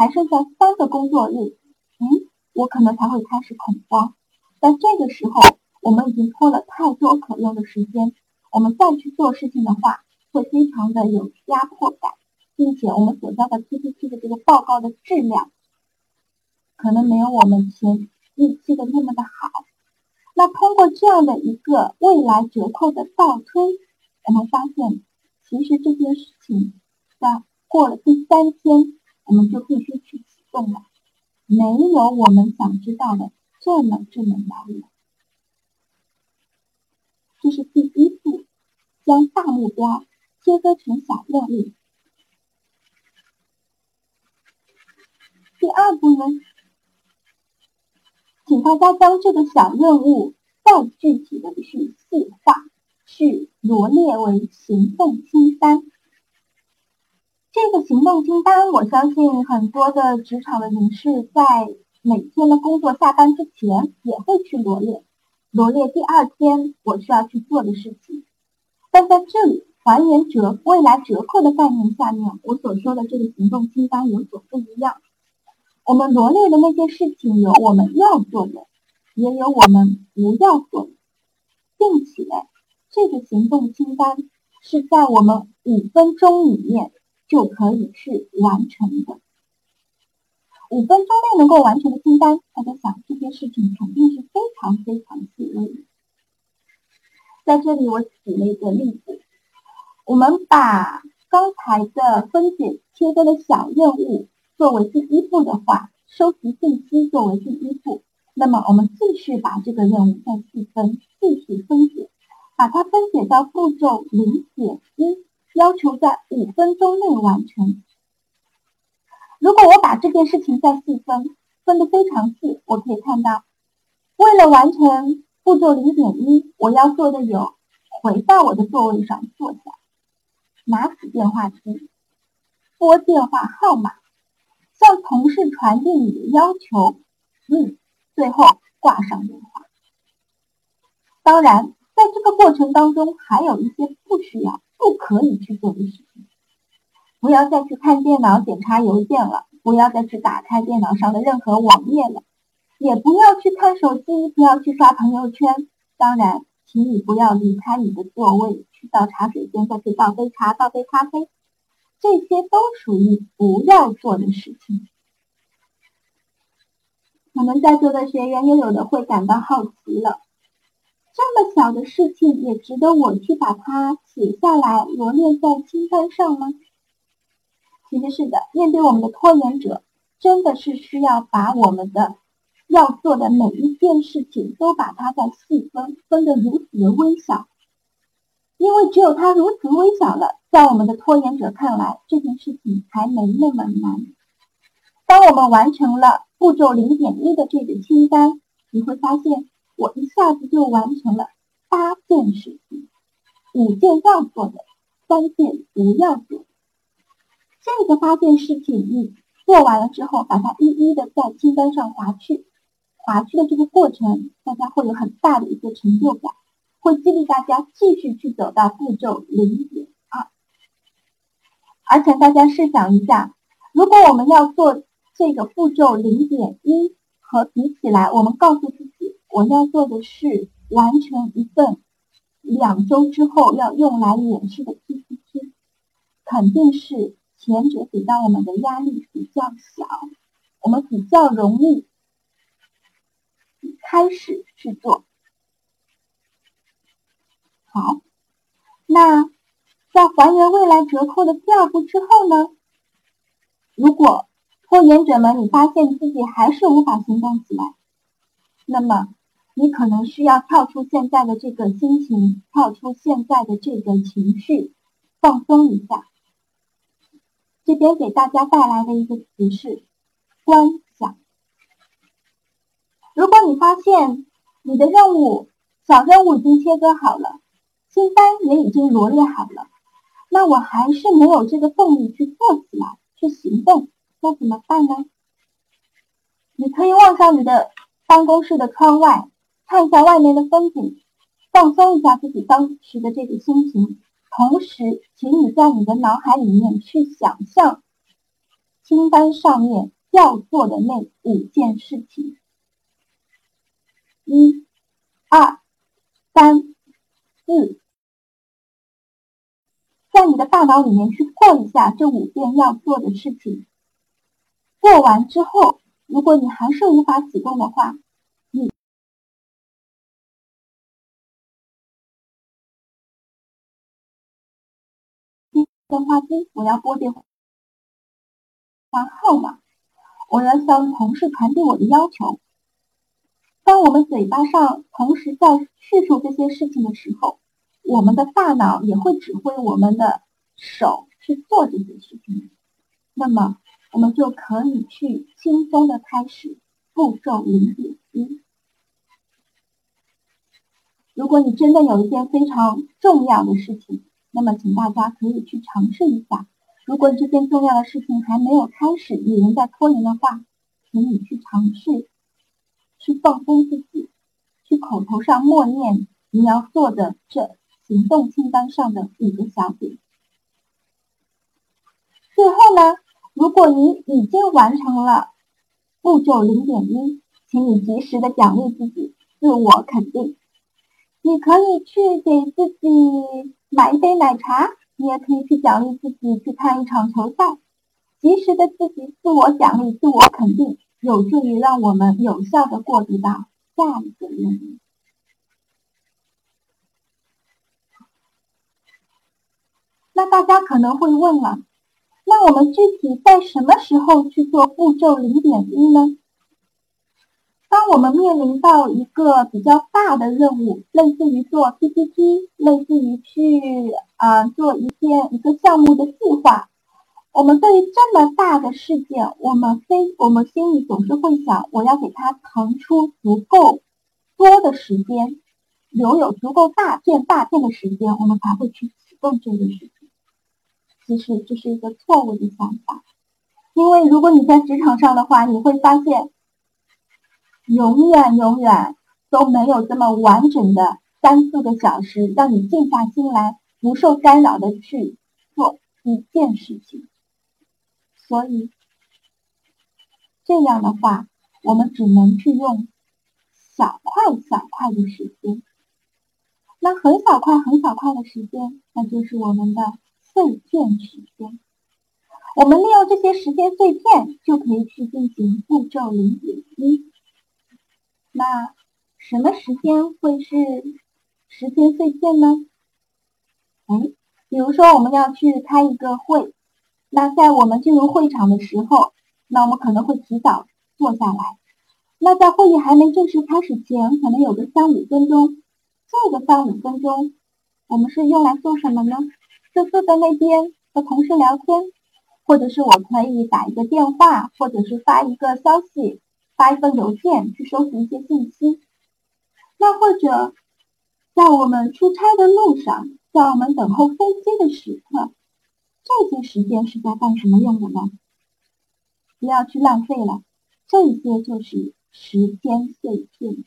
还剩下三个工作日，嗯，我可能才会开始恐慌。但这个时候，我们已经拖了太多可用的时间，我们再去做事情的话，会非常的有压迫感，并且我们所交的 PPT 的这个报告的质量，可能没有我们前预期的那么的好。那通过这样的一个未来折扣的倒推，我们发现，其实这件事情在过了第三天，我们就必须去启动了，没有我们想知道的。这么这么难了，这是第一步，将大目标切割成小任务。第二步呢，请大家将这个小任务再具体的去细化，去罗列为行动清单。这个行动清单，我相信很多的职场的人士在。每天的工作下班之前也会去罗列，罗列第二天我需要去做的事情。但在这里还原折未来折扣的概念下面，我所说的这个行动清单有所不一样。我们罗列的那些事情有我们要做的，也有我们不要做的，并且这个行动清单是在我们五分钟里面就可以去完成的。五分钟内能够完成的清单，大家想这件事情肯定是非常非常细微的。在这里我举了一个例子，我们把刚才的分解切割的小任务作为第一步的话，收集信息作为第一步，那么我们继续把这个任务再细分，继续分解，把它分解到步骤零点一，要求在五分钟内完成。如果我把这件事情再细分，分得非常细，我可以看到，为了完成步骤零点一，我要做的有：回到我的座位上坐下，拿起电话机，拨电话号码，向同事传递你的要求，嗯，最后挂上电话。当然，在这个过程当中，还有一些不需要、不可以去做的事情。不要再去看电脑检查邮件了，不要再去打开电脑上的任何网页了，也不要去看手机，不要去刷朋友圈。当然，请你不要离开你的座位，去到茶水间再去倒杯茶、倒杯咖啡，这些都属于不要做的事情。可能在座的学员又有的会感到好奇了，这么小的事情也值得我去把它写下来，罗列在清单上吗？其实是的，面对我们的拖延者，真的是需要把我们的要做的每一件事情都把它再细分，分得如此的微小，因为只有它如此微小了，在我们的拖延者看来，这件事情才没那么难。当我们完成了步骤零点一的这个清单，你会发现，我一下子就完成了八件事情，五件要做的，三件不要做。这个八件事情，你做完了之后，把它一一的在清单上划去，划去的这个过程，大家会有很大的一个成就感，会激励大家继续去走到步骤零点二。而且大家试想一下，如果我们要做这个步骤零点一，和比起来，我们告诉自己，我要做的是完成一份两周之后要用来演示的 PPT，肯定是。前者给到我们的压力比较小，我们比较容易开始去做。好，那在还原未来折扣的第二步之后呢？如果拖延者们你发现自己还是无法行动起来，那么你可能需要跳出现在的这个心情，跳出现在的这个情绪，放松一下。这边给大家带来的一个词是观想。如果你发现你的任务小任务已经切割好了，清单也已经罗列好了，那我还是没有这个动力去做起来、去行动，那怎么办呢？你可以望向你的办公室的窗外，看一下外面的风景，放松一下自己当时的这个心情。同时，请你在你的脑海里面去想象，清单上面要做的那五件事情。一、二、三、四，在你的大脑里面去过一下这五件要做的事情。过完之后，如果你还是无法启动的话，电话机，我要拨电话号码，我要向同事传递我的要求。当我们嘴巴上同时在叙述这些事情的时候，我们的大脑也会指挥我们的手去做这些事情。那么，我们就可以去轻松的开始步骤零点一。如果你真的有一件非常重要的事情，那么请大家可以去尝试一下。如果这件重要的事情还没有开始，有人在拖延的话，请你去尝试。去放松自己，去口头上默念你要做的这行动清单上的五个小点。最后呢，如果你已经完成了步骤零点一，请你及时的奖励自己，自我肯定。你可以去给自己买一杯奶茶，你也可以去奖励自己去看一场球赛。及时的自己自我奖励、自我肯定。有助于让我们有效的过渡到下一个任务。那大家可能会问了，那我们具体在什么时候去做步骤零点一呢？当我们面临到一个比较大的任务，类似于做 PPT，类似于去啊做一件一个项目的计划。我们对于这么大的事件，我们非我们心里总是会想，我要给它腾出足够多的时间，留有足够大片大片的时间，我们才会去启动这个事情。其实这是一个错误的想法，因为如果你在职场上的话，你会发现，永远永远都没有这么完整的三四个小时，让你静下心来，不受干扰的去做一件事情。所以，这样的话，我们只能去用小块小块的时间。那很小块很小块的时间，那就是我们的碎片时间。我们利用这些时间碎片，就可以去进行步骤零点一。那什么时间会是时间碎片呢？哎，比如说我们要去开一个会。那在我们进入会场的时候，那我们可能会提早坐下来。那在会议还没正式开始前，可能有个三五分钟。这个三五分钟，我们是用来做什么呢？就坐在那边和同事聊天，或者是我可以打一个电话，或者是发一个消息，发一份邮件去收集一些信息。那或者在我们出差的路上，在我们等候飞机的时刻。这些时间是在干什么用的呢？不要去浪费了，这些就是时间碎片。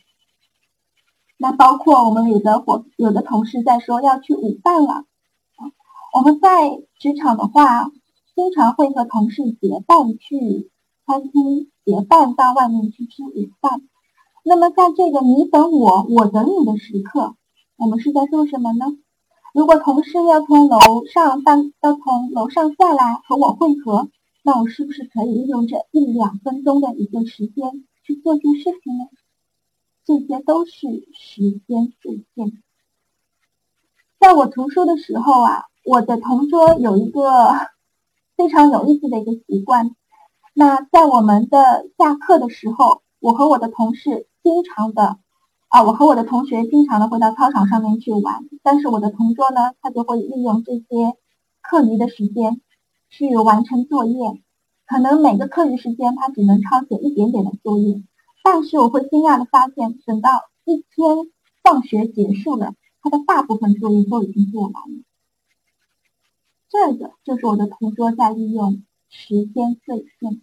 那包括我们有的伙有的同事在说要去午饭了，我们在职场的话，经常会和同事结伴去餐厅，结伴到外面去吃午饭。那么在这个你等我，我等你的时刻，我们是在做什么呢？如果同事要从楼上到要从楼上下来和我会合，那我是不是可以利用这一两分钟的一个时间去做些事情呢？这些都是时间碎片。在我读书的时候啊，我的同桌有一个非常有意思的一个习惯。那在我们的下课的时候，我和我的同事经常的。啊，我和我的同学经常的会到操场上面去玩，但是我的同桌呢，他就会利用这些课余的时间去完成作业。可能每个课余时间他只能抄写一点点的作业，但是我会惊讶的发现，等到一天放学结束了，他的大部分作业都已经做完了。这个就是我的同桌在利用时间碎片。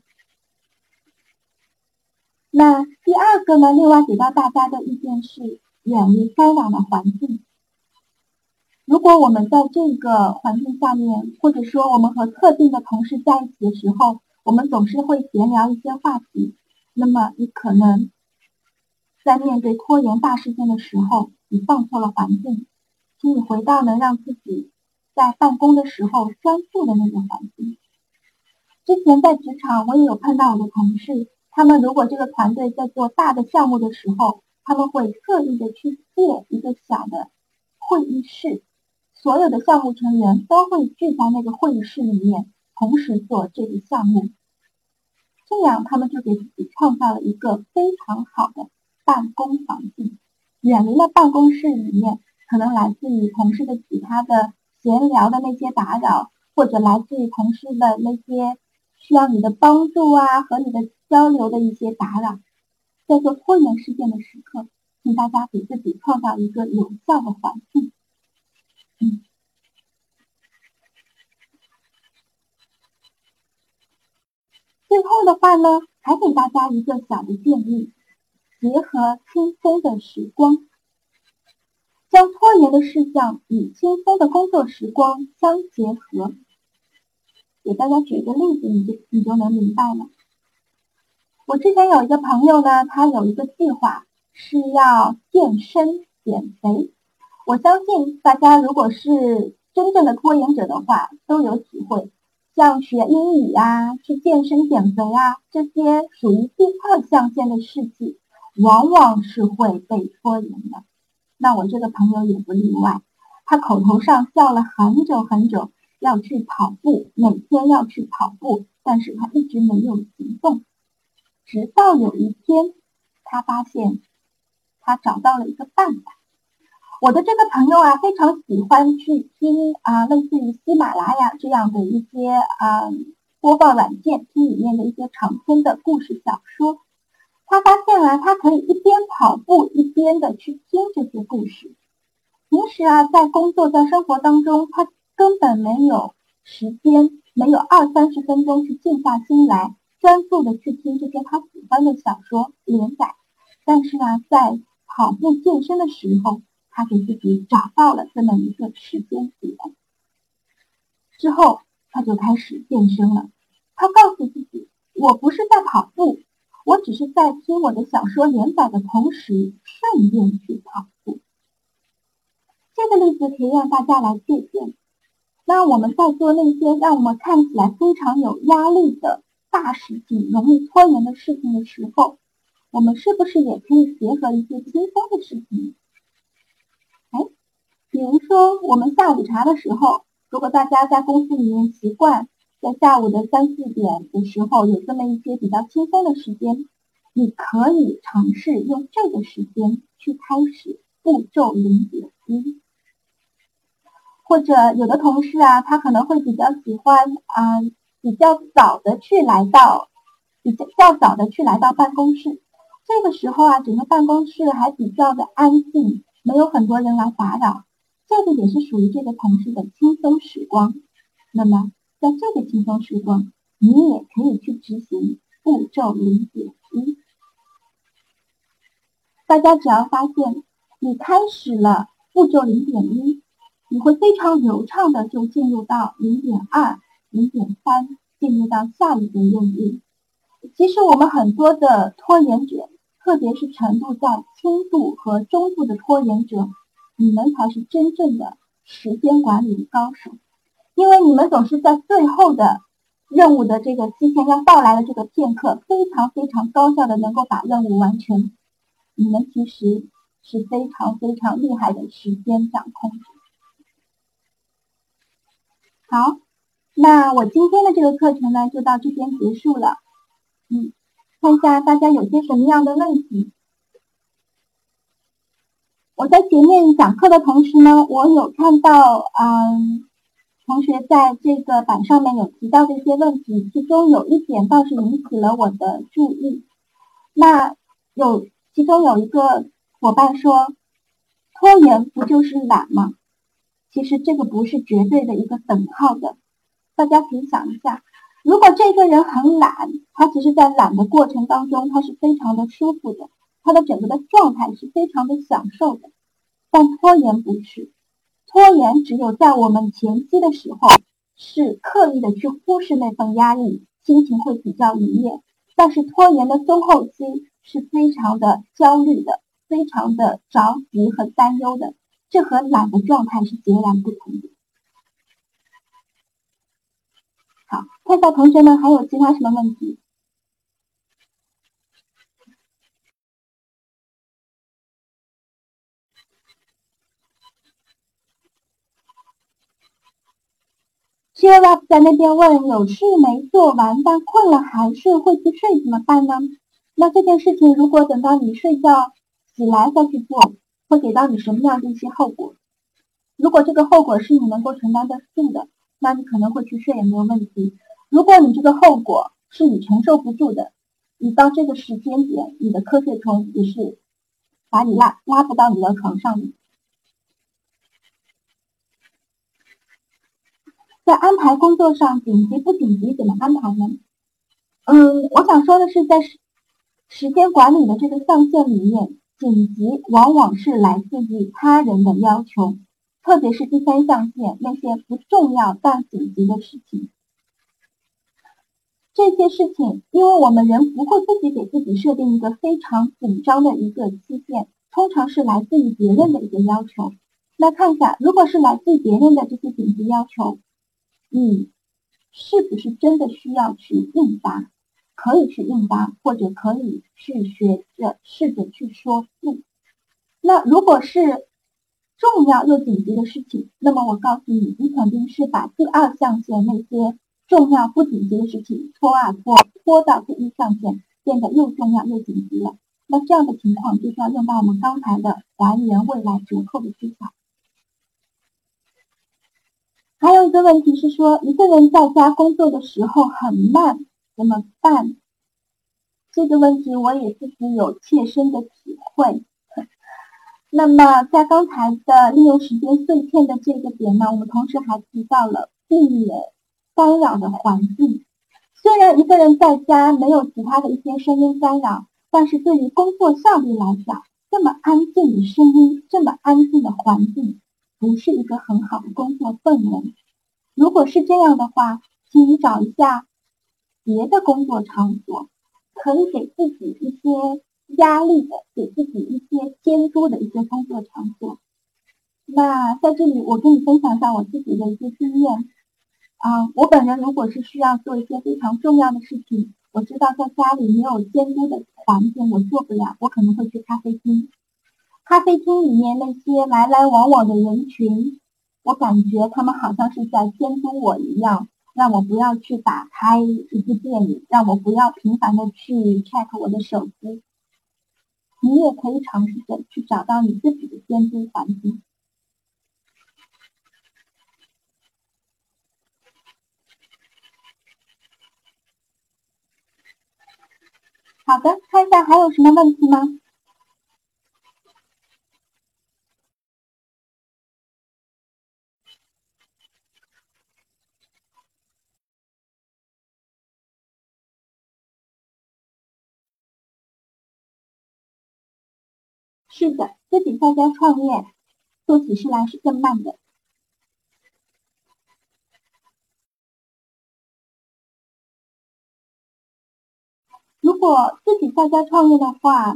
那第二个呢？另外给到大家的意见是，远离干扰的环境。如果我们在这个环境下面，或者说我们和特定的同事在一起的时候，我们总是会闲聊一些话题，那么你可能在面对拖延大事件的时候，你放错了环境，请你回到能让自己在办公的时候专注的那个环境。之前在职场，我也有碰到我的同事，他们如果这个团队在做大的项目的时候，他们会特意的去借一个小的会议室，所有的项目成员都会聚在那个会议室里面，同时做这个项目。这样，他们就给自己创造了一个非常好的办公环境，远离了办公室里面可能来自于同事的其他的闲聊的那些打扰，或者来自于同事的那些。需要你的帮助啊，和你的交流的一些打扰，在做拖延事件的时刻，请大家给自己创造一个有效的环境。嗯，最后的话呢，还给大家一个小的建议：结合轻松的时光，将拖延的事项与轻松的工作时光相结合。给大家举一个例子，你就你就能明白了。我之前有一个朋友呢，他有一个计划是要健身减肥。我相信大家如果是真正的拖延者的话，都有体会。像学英语啊、去健身减肥啊这些属于第二象限的事情，往往是会被拖延的。那我这个朋友也不例外，他口头上叫了很久很久。要去跑步，每天要去跑步，但是他一直没有行动。直到有一天，他发现他找到了一个办法。我的这个朋友啊，非常喜欢去听啊，类似于喜马拉雅这样的一些啊播报软件，听里面的一些长篇的故事小说。他发现啊，他可以一边跑步一边的去听这些故事。平时啊，在工作在生活当中，他。根本没有时间，没有二三十分钟去静下心来，专注的去听这些他喜欢的小说连载。但是呢，在跑步健身的时候，他给自己找到了这么一个时间点。之后，他就开始健身了。他告诉自己：“我不是在跑步，我只是在听我的小说连载的同时，顺便去跑步。”这个例子可以让大家来借鉴。那我们在做那些 让我们看起来非常有压力的大事情、容易拖延的事情的时候，我们是不是也可以结合一些轻松的事情？哎，比如说我们下午茶的时候，如果大家在公司里面习惯在下午的三四点的时候有这么一些比较轻松的时间，你可以尝试用这个时间去开始步骤零点一。或者有的同事啊，他可能会比较喜欢啊，比较早的去来到，比较较早的去来到办公室。这个时候啊，整个办公室还比较的安静，没有很多人来打扰。这个也是属于这个同事的轻松时光。那么，在这个轻松时光，你也可以去执行步骤零点一。大家只要发现你开始了步骤零点一。你会非常流畅的就进入到零点二、零点三，进入到下一个任务。其实我们很多的拖延者，特别是程度在轻度和中度的拖延者，你们才是真正的时间管理高手，因为你们总是在最后的任务的这个期限要到来的这个片刻，非常非常高效的能够把任务完成。你们其实是非常非常厉害的时间掌控者。好，那我今天的这个课程呢，就到这边结束了。嗯，看一下大家有些什么样的问题。我在前面讲课的同时呢，我有看到，嗯，同学在这个板上面有提到的一些问题，其中有一点倒是引起了我的注意。那有其中有一个伙伴说，拖延不就是懒吗？其实这个不是绝对的一个等号的，大家可以想一下，如果这个人很懒，他其实，在懒的过程当中，他是非常的舒服的，他的整个的状态是非常的享受的。但拖延不是，拖延只有在我们前期的时候，是刻意的去忽视那份压力，心情会比较愉悦。但是拖延的中后期是非常的焦虑的，非常的着急和担忧的，这和懒的状态是截然不同的。好，看一下同学们还有其他什么问题？Cheer up 在那边问有事没做完，但困了还是会去睡，怎么办呢？那这件事情如果等到你睡觉起来再去做，会给到你什么样的一些后果？如果这个后果是你能够承担得住的，那你可能会去睡也没有问题。如果你这个后果是你承受不住的，你到这个时间点，你的瞌睡虫也是把你拉拉不到你的床上。在安排工作上，紧急不紧急怎么安排呢？嗯，我想说的是，在时时间管理的这个象限里面，紧急往往是来自于他人的要求，特别是第三象限那些不重要但紧急的事情。这些事情，因为我们人不会自己给自己设定一个非常紧张的一个期限，通常是来自于别人的一个要求。那看一下，如果是来自于别人的这些紧急要求。你是不是真的需要去应答？可以去应答，或者可以去学着试着去说不。那如果是重要又紧急的事情，那么我告诉你，你肯定是把第二象限那些重要不紧急的事情拖啊拖，拖到第一象限变得又重要又紧急了。那这样的情况就是要用到我们刚才的还原未来折扣的技巧。还有一个问题是说，一个人在家工作的时候很慢，怎么办？这个问题我也自己有切身的体会。那么在刚才的利用时间碎片的这个点呢，我们同时还提到了避免干扰的环境。虽然一个人在家没有其他的一些声音干扰，但是对于工作效率来讲，这么安静的声音，这么安静的环境。不是一个很好的工作氛围。如果是这样的话，请你找一下别的工作场所，可以给自己一些压力的，给自己一些监督的一些工作场所。那在这里，我跟你分享一下我自己的一些经验啊。我本人如果是需要做一些非常重要的事情，我知道在家里没有监督的环境，我做不了，我可能会去咖啡厅。咖啡厅里面那些来来往往的人群，我感觉他们好像是在监督我一样，让我不要去打开一部电影，让我不要频繁的去 check 我的手机。你也可以尝试着去找到你自己的监督环境。好的，看一下还有什么问题吗？是的，自己在家创业，做起事来是更慢的。如果自己在家创业的话，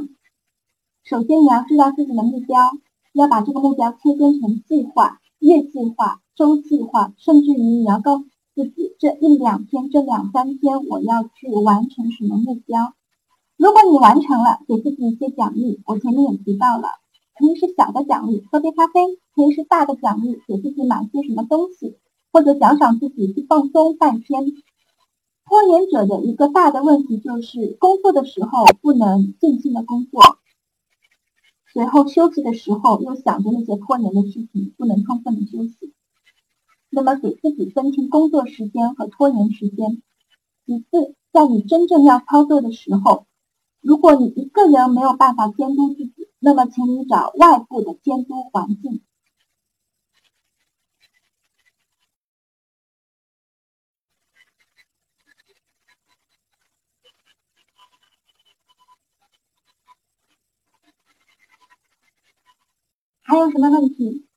首先你要知道自己的目标，要把这个目标切分成计划、月计划、周计划，甚至于你要告诉自己这一两天、这两三天我要去完成什么目标。如果你完成了，给自己一些奖励。我前面也提到了，可以是小的奖励，喝杯咖啡；可以是大的奖励，给自己买些什么东西，或者奖赏自己去放松半天。拖延者的一个大的问题就是，工作的时候不能尽心的工作，随后休息的时候又想着那些拖延的事情，不能充分的休息。那么，给自己分清工作时间和拖延时间。其次，在你真正要操作的时候。如果你一个人没有办法监督自己，那么请你找外部的监督环境。还有什么问题？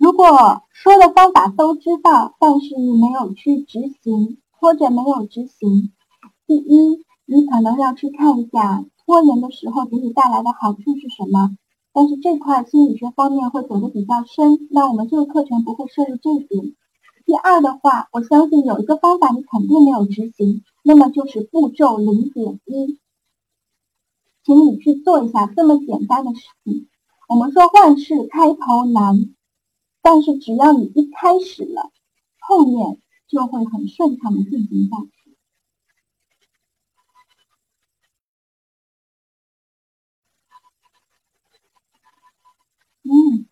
如果说的方法都知道，但是你没有去执行，或者没有执行，第一，你可能要去看一下拖延的时候给你带来的好处是什么。但是这块心理学方面会走的比较深，那我们这个课程不会涉及这一点。第二的话，我相信有一个方法你肯定没有执行，那么就是步骤零点一，请你去做一下这么简单的事情。我们说万事开头难，但是只要你一开始了，后面就会很顺畅的进行下去。嗯，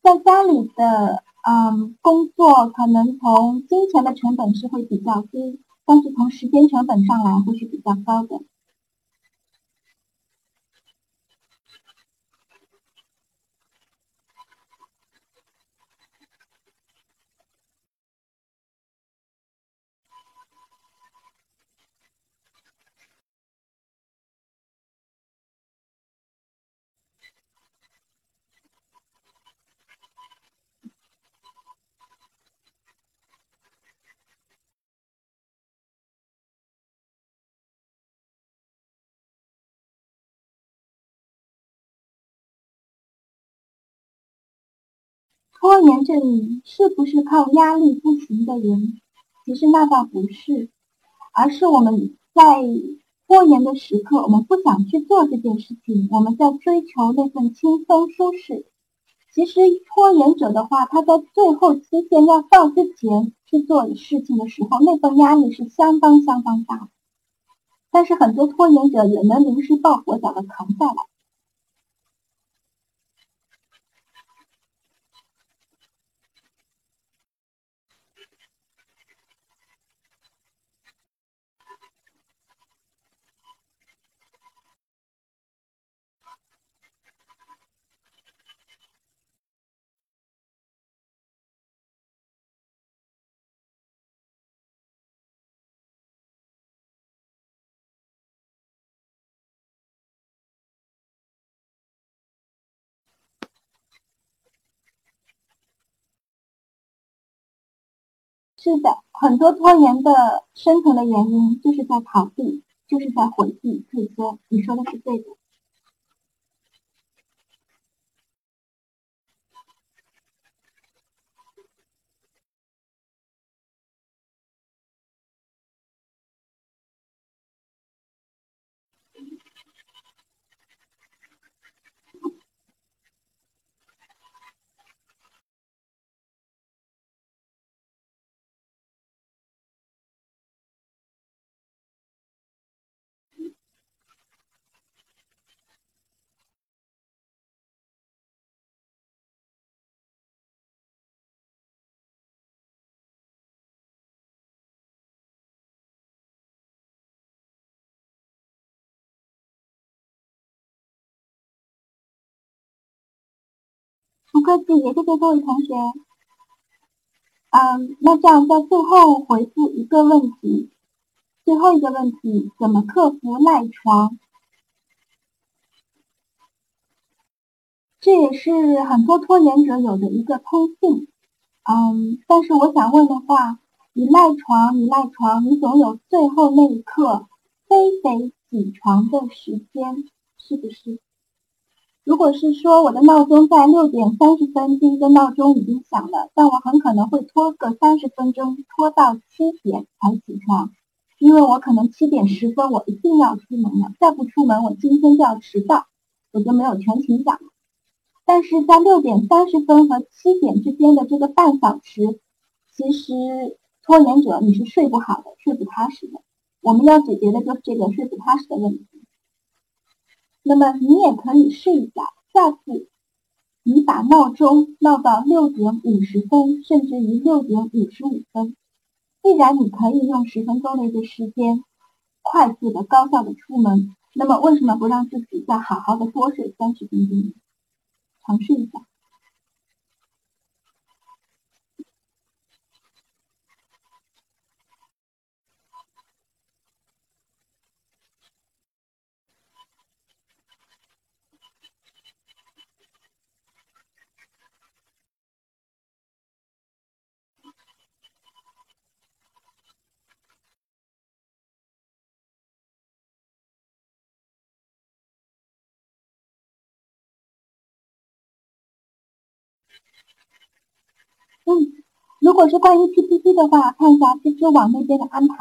在家里的嗯工作，可能从金钱的成本是会比较低，但是从时间成本上来会是比较高的。拖延症是不是靠压力不行的人？其实那倒不是，而是我们在拖延的时刻，我们不想去做这件事情，我们在追求那份轻松舒适。其实拖延者的话，他在最后期限要到之前去做事情的时候，那份压力是相当相当大的。但是很多拖延者也能临时抱佛脚的扛下来。是的，很多拖延的深层的原因就是在逃避，就是在回避、所以说。你说的是对的。不客气，也谢谢各位同学。嗯，那这样在最后回复一个问题，最后一个问题，怎么克服赖床？这也是很多拖延者有的一个通病。嗯，但是我想问的话，你赖床，你赖床，你总有最后那一刻非得起床的时间，是不是？如果是说我的闹钟在六点三十分，第一个闹钟已经响了，但我很可能会拖个三十分钟，拖到七点才起床，因为我可能七点十分我一定要出门了，再不出门我今天就要迟到，我就没有全勤奖了。但是在六点三十分和七点之间的这个半小时，其实拖延者你是睡不好的，睡不踏实的。我们要解决的就是这个睡不踏实的问题。那么你也可以试一下，下次你把闹钟闹到六点五十分，甚至于六点五十五分。既然你可以用十分钟的一个时间，快速的、高效的出门，那么为什么不让自己再好好的多睡三十分钟？尝试一下。嗯，如果是关于 PPT 的话，看一下知知网那边的安排。